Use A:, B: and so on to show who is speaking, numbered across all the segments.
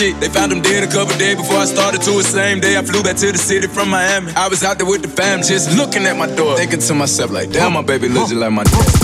A: shit. They found him dead a couple days before I started to the Same day I flew back to the city from Miami. I was out there with the fam, just looking at my door, thinking to myself like, damn, my baby looks like my dad.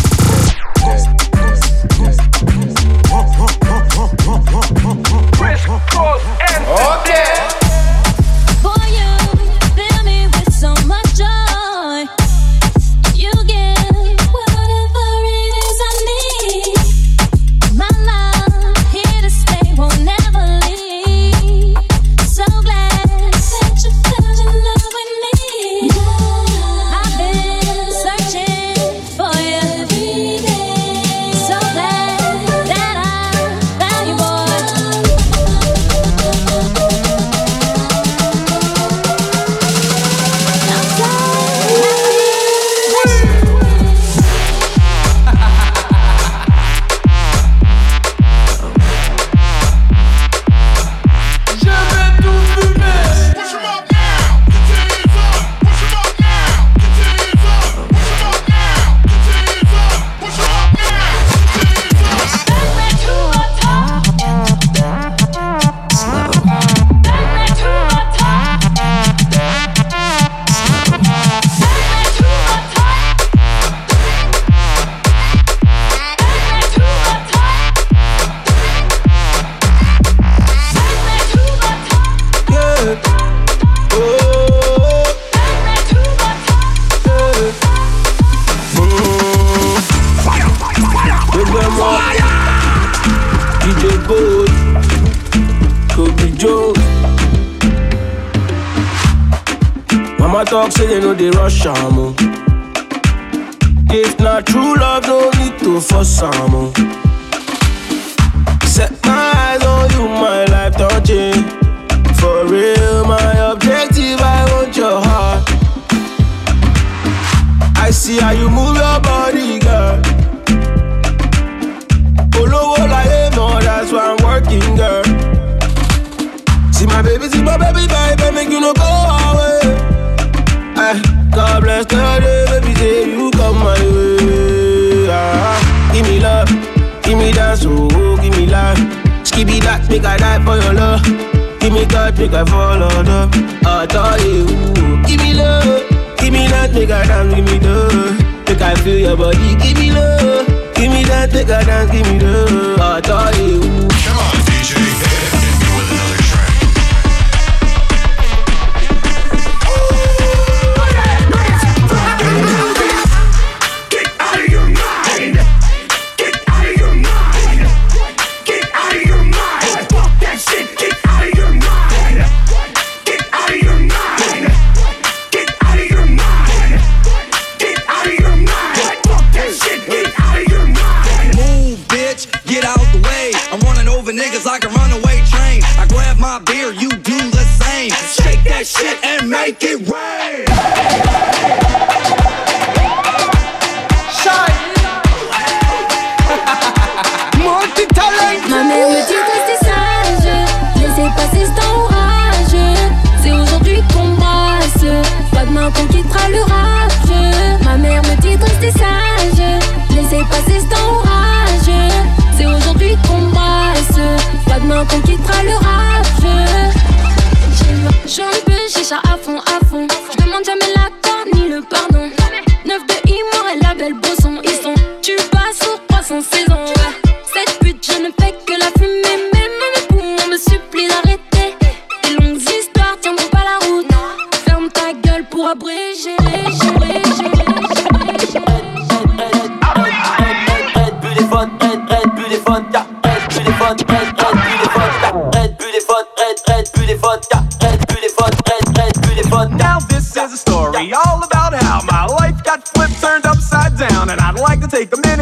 B: My
C: baby see my baby baby make you no go away. Ay, God bless the day, baby, say you come my way. Ah, give me love, give me dance, oh, give me life. Skibby that, make I die for your love. Give me God, make I fall under. I tell you, give me love, give me that, make I dance, give me love. Make I feel your body, give me love, give me that, make I dance, give me love. I tell you.
D: shit
E: and make it rain.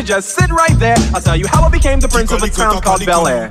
F: just sit right there. I'll tell you how I became the prince of a town called Bel Air.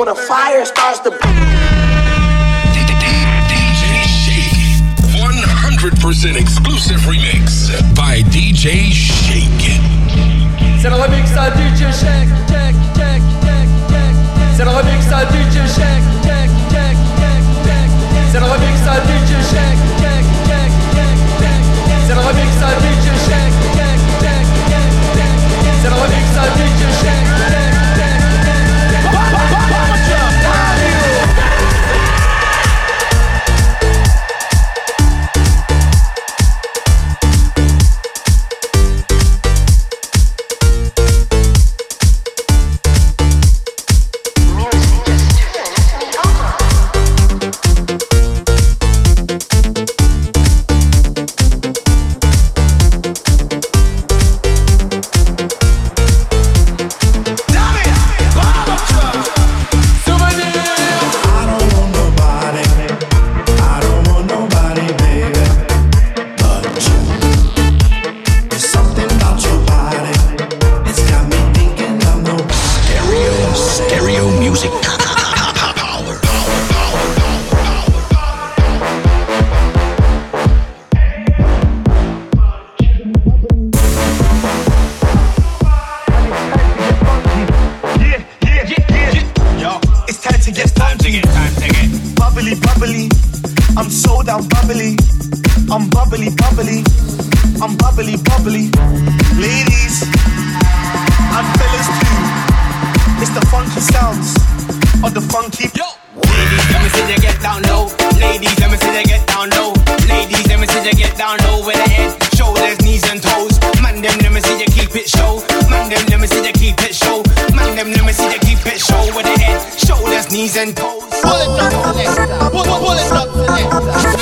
G: when a fire starts to.
H: DJ Shake. 100% exclusive remix by DJ Shake.
I: C'est le remix à DJ Shake, C'est le remix à DJ Shake, C'est le remix à DJ Shake, C'est le remix à DJ Shake, C'est le remix à DJ Shake.
J: knees and toes. Pull it up selector. Pull, pull, pull it up selector.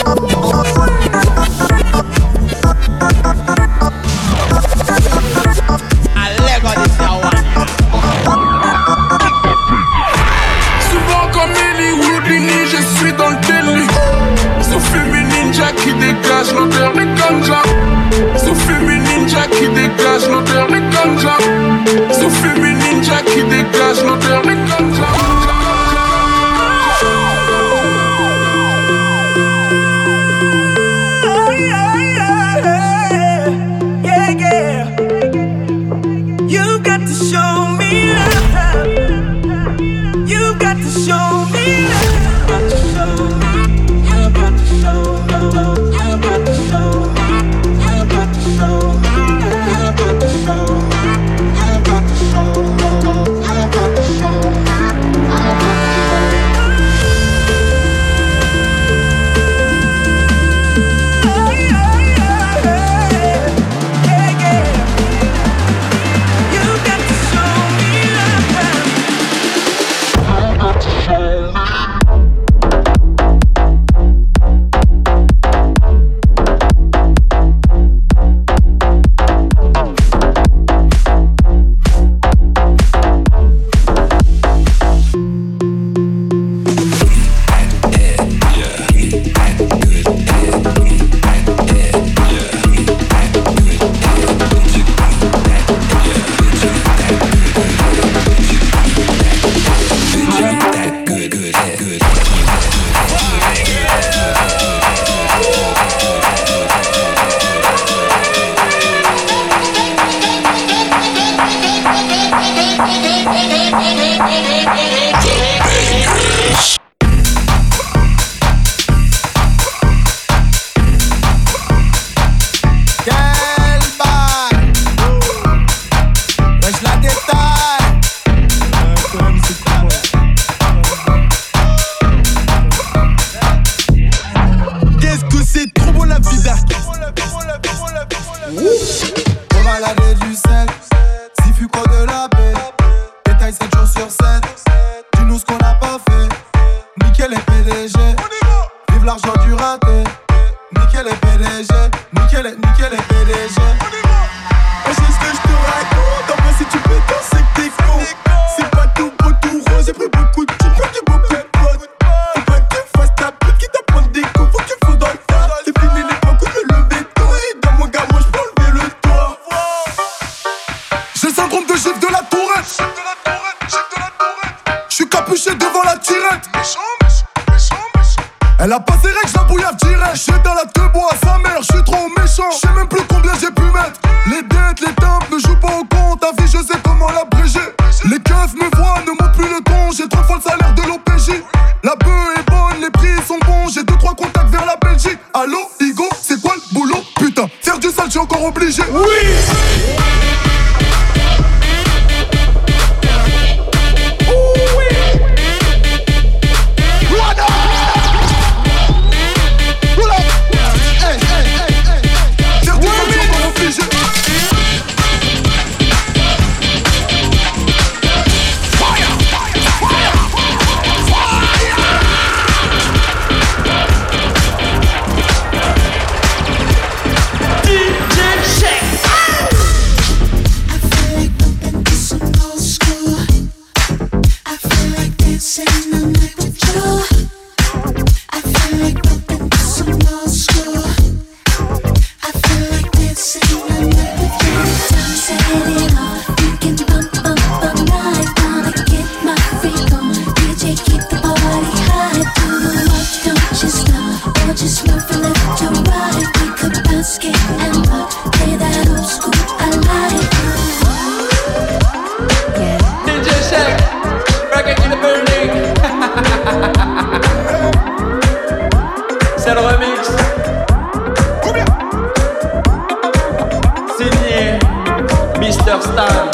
J: Mr.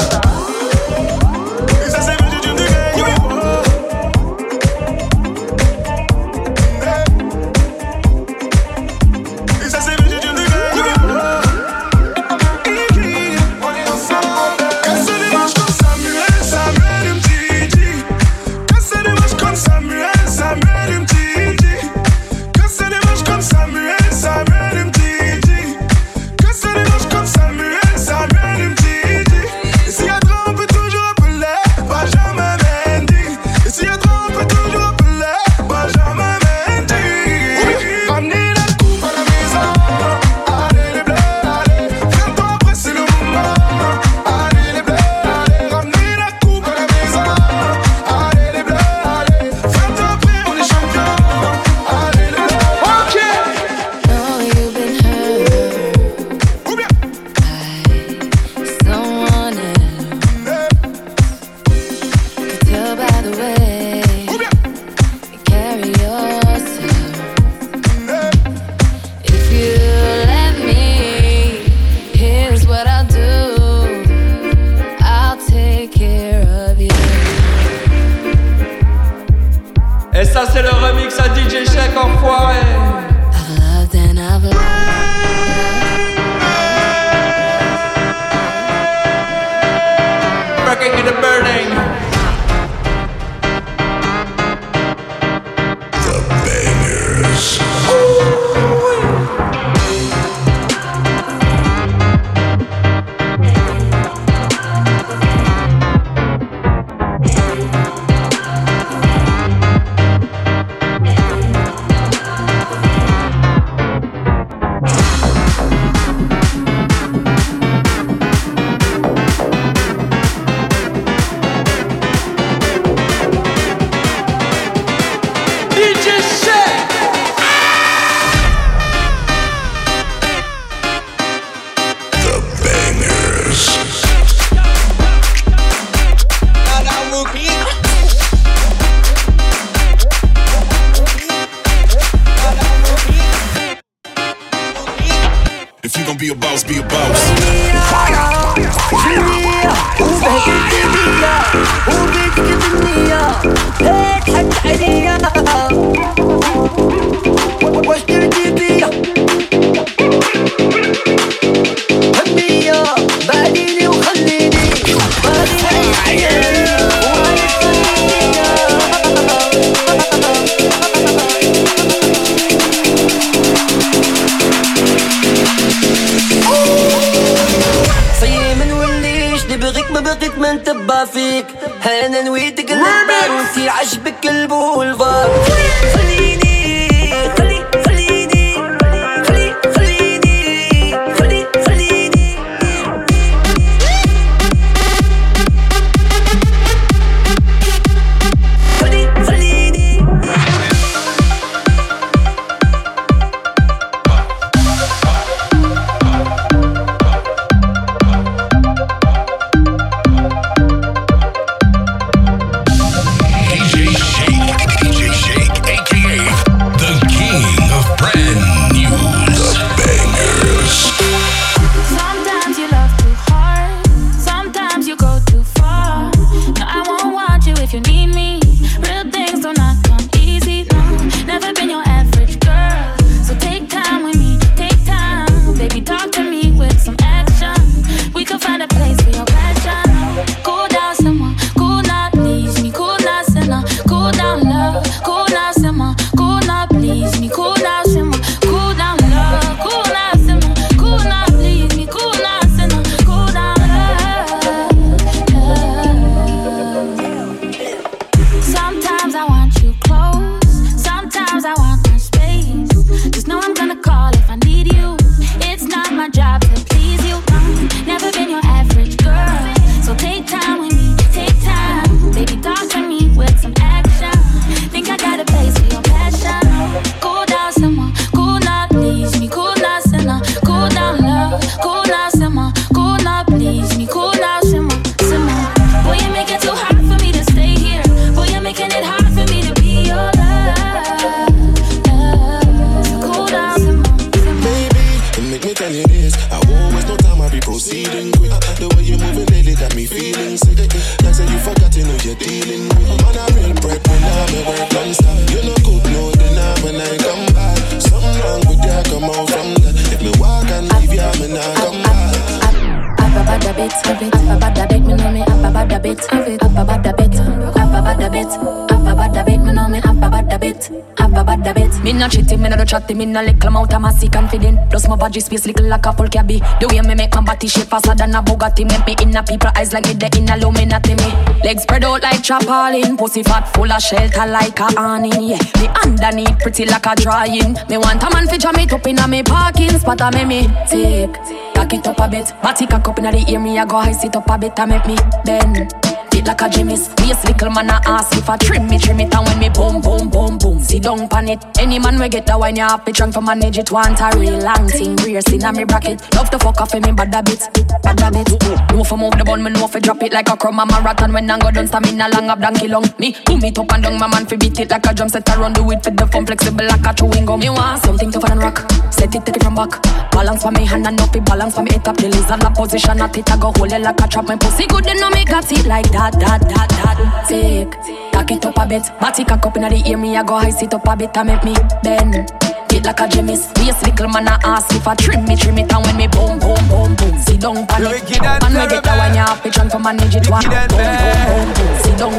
K: me chatting, me not little amount of massy confident. Plus my body space little like a full cabby. The way me make my body shape faster than a Bugatti, make me in a people eyes like me in a Illuminati me. Legs spread out like chapalin, pussy fat full of shelter like a awning. Yeah, me underneath pretty like a drying. Me want a man jam it up in a me parking spot, a me me take. Cock it up a bit, body cock up inna the ear, me I go high sit up a bit, and make me bend. Fit like a Jimmy's, waist little man a ask if I trim me, trim it, and when me boom, boom, boom, boom, sit down pan it. Any man we get the wine, you to drunk for manage it. Want a real long thing, brace inna me bracket. Love to fuck off in me bad a bit, bad a bit. Know for move the bun, me know for drop it like a crumb a marathon. When I go down, stamina long up donkey long. Me boom it up and down, my man fi beat it like a drum set. I run do it for the fun, flexible like a chewing gum. Me want something tougher than rock, set it take it from back. Balance for me hand and up it balance for me head up. The lizard position at it, I go hold it like a trap. My pussy good, then know me got it like that, that, that, that. Take, cock it up a bit, body cock up inna the ear, me I go high sit up a bit and make me bend. Fit like a Jimmy's, waist little man a ask if I trim me, trim it, and when me boom, boom, boom, boom, sit down pan it. Man we get the wine, you have to drunk for manage it, one boom, boom, boom, boom, sit down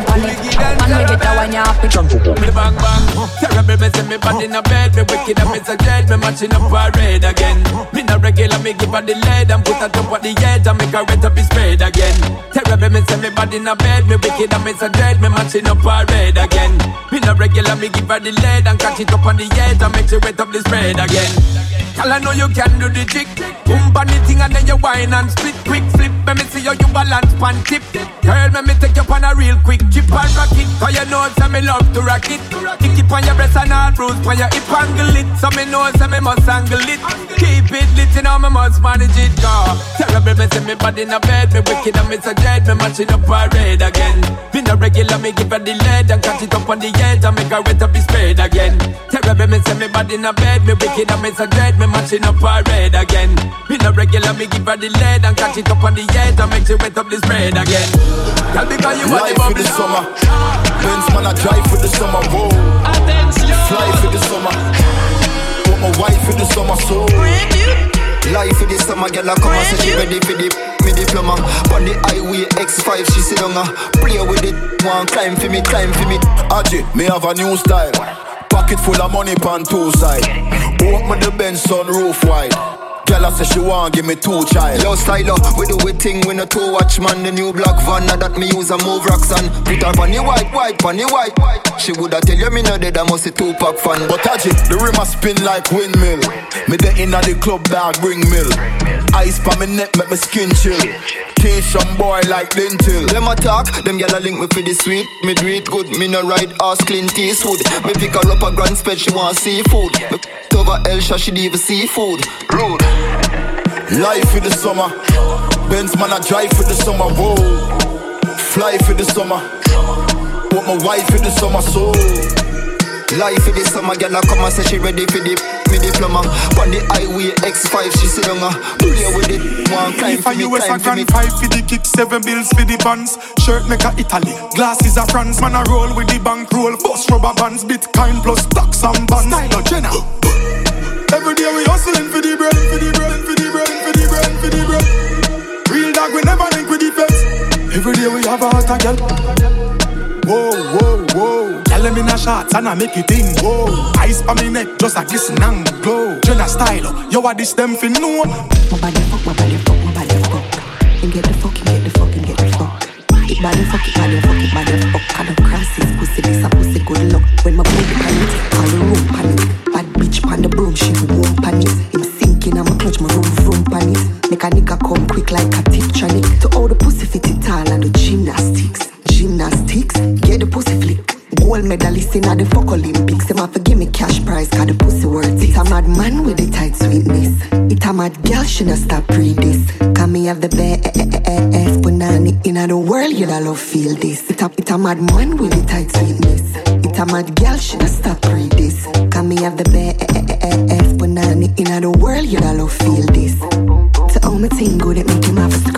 K: get the wine, you have to drunk for
L: Me bang bang, terrible me say me bad in a bed, me wicked and me so dead, me matching up parade again. Me not regular, me give her the lead and put her top of the head and make her red up his spread again. Terrible me say me bad in a bed, me wicked and me so dead, me matching up parade again. Me not regular, me give her the lead and catch it up on the edge and make she wet up the spread again. Girl, I know you can do the trick. Boom, on the thing and then you whine and split. Quick flip, let me see how you balance pan tip. Girl, let me take you on a real quick chip and rock it. Cause you know say me love to rock it. Kick it on your breast and all bruise on your hip angle it. So me know say me must angle it. Keep it lit, you know me must manage it. Cause terrible, me say me body in a bed. Me wicked and me so dead. Me matching up parade again. Me no regular, me give her the lead and catch it up on the edge and make her wet up his spread again. Terrible, me say me body in a bed. Me wicked and me so dead. Me matching up parade again. Me no regular, me give her the lead and catch it up on the edge and make she wet up the spread again. Girl, because you want the
M: Life for the
L: bubble
M: summer. Benz man, I drive for the summer. Whoa. Fly for the summer. Want my wife for the summer. So.
N: Life for the summer, girl, I come and say she ready for the me diploma. On the highway X5, she sit uh, play with it. One climb for me, climb for me.
M: Aji, me have a new style. Pocket full of money pan two side. Open the Benz sunroof wide. Girl, I say she want give me two child.
N: Yo, style up, we do we thing, we no two watch man. The new black van, now that me use a move rocks and put her the white, white, the white. She woulda tell you me no dead, I must a two pack fan.
M: But Aji, the rim a spin like windmill. Me the inna the club dog bring mill. Ice pa me neck make me skin chill. Teach some boy like dental.
N: Them a talk, them gyal a link me for the sweet. Me do it good, me no ride ass clean Eastwood. Me pick her up a grand spread, she want seafood. Me put over Elsha, she leave a seafood. Rude.
M: Life for the summer. Benz man I drive for the summer. Whoa. Fly for the summer. Want my wife for the summer. So.
N: Life for the summer, I come and say she ready for the me diploma. On the highway X5, she down, uh, play with it. One
O: If
N: for
O: I
N: me, climb for me.
O: five for the kick, seven bills for the bands. Shirt make a Italy, glasses a France. Man a roll with the bank roll, bust rubber bands, Bitcoin plus stocks and bonds. Style of Jenna. Every day we hustling for the bread, for the bread, for the bread, for the bread, for the bread. Real dog, we never link with the feds. Every day we have a hot girl. Whoa, whoa, whoa. Tell them in a shots and I make it in. Whoa. Ice on me neck, just a kiss and glow. Jenna style, oh. yo, what this them fin know?
P: My body fuck, my body fuck, my body fuck. And get the fuck, and get the fuck, and get the fuck. It body fuck, it body fuck, it body fuck. I don't cross this pussy, this a pussy good luck. When my booty pan it, call the room pan it. Bad bitch pan the broom, she won't pan it. Him sinking, I'm a clutch, my room pan it. Make a nigga come quick like a not stop read this. Can me have the best banana in the world, you da love feel this. It a, it a mad man with the tight sweetness. It a mad girl, not stop read this. Can me have the best banana in the world, you da love feel this. To Oh, my team good at making my to scream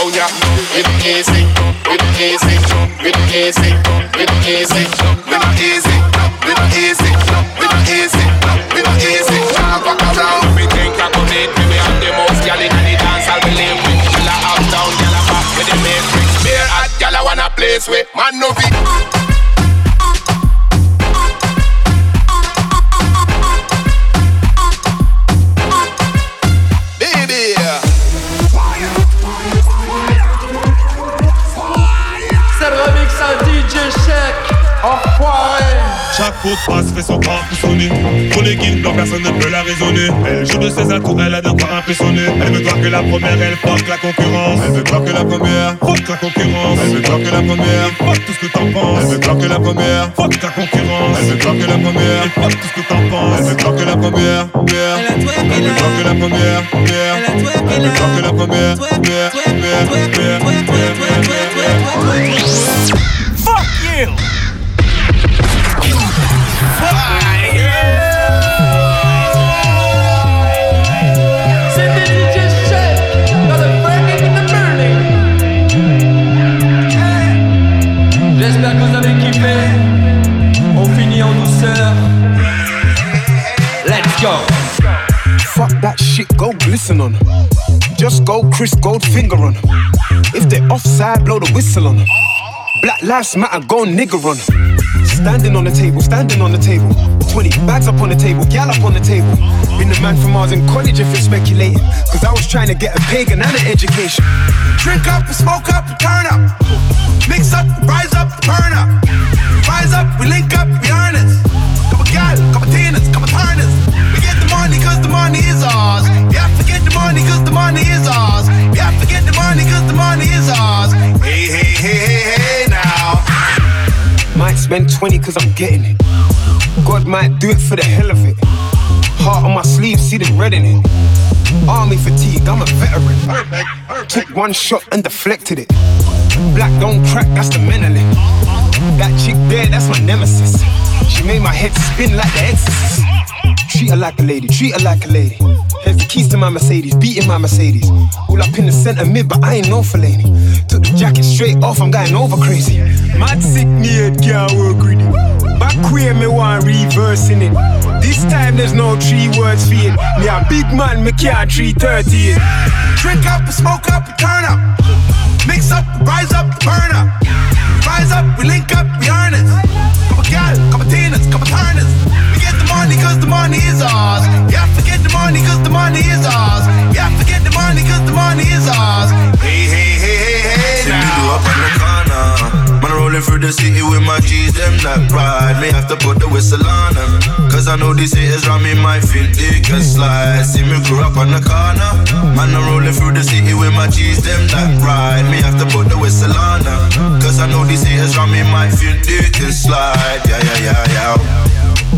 Q: at around ya. It easy, it easy, it easy, it easy, it easy, it easy, it easy, it easy. Now back around. We think I could make me we have the most gal in the dance. I'll believe we. Gyal a uptown, gyal back with the matrix. Beer hot, gyal a wanna place with man no fit.
R: Chaque faute passe fait son corps sonner. Pour les guildes, non personne ne peut la raisonner. Elle joue de ses atouts, elle a de quoi impressionner. Elle veut croire que la première, elle fuck la concurrence. Elle veut croire que la première, fuck la concurrence. Elle veut croire que la première, fuck tout ce que t'en penses. Elle veut croire que la première, fuck ta concurrence. Elle veut croire que la première, fuck tout ce que t'en penses. Elle veut croire que la première. Elle veut croire que la première. Elle veut croire que la première, yeah, yeah, yeah,
J: go
S: glisten on 'em. Just go Chris Goldfinger on 'em. If they're offside, blow the whistle on 'em. Black lives matter, go nigger on. Standing on the table, standing on the table. 20 bags up on the table, gal up on the table. Been the man from Mars in college if you're speculating. Cause I was trying to get a pagan and an education.
D: Drink up, and smoke up, and turn up. Mix up, rise up, turn up. Rise up, we link up, we honest. Couple gal, tenants,
S: spend 20 cause I'm getting it. God might do it for the hell of it. Heart on my sleeve, see the red in it. Army fatigue, I'm a veteran. Took one shot and deflected it. Black don't crack, that's the mentality. That chick there, that's my nemesis. She made my head spin like the exorcist. Treat her like a lady, treat her like a lady. Here's the keys to my Mercedes, beating my Mercedes. All up in the center mid, but I ain't no lady. Took the jacket straight off, I'm going over crazy. Mad sick need can't work with it. Back queer, me want reversing it. This time there's no three words for it. Me a big man, me can't 330 it.
T: Drink up, smoke up, turn up. Mix up, rise up, burn up. Rise up, we link up, we harness. Couple
U: through the city with my G's, them that ride. Me have to put the whistle on them. Cause I know these haters round me might feel they can slide. See me grew up on the corner. Man, I'm rolling through the city with my G's, them that ride. Me have to put the whistle on them. Cause I know these haters round me might feel they can slide. Yeah, yeah, yeah, yeah.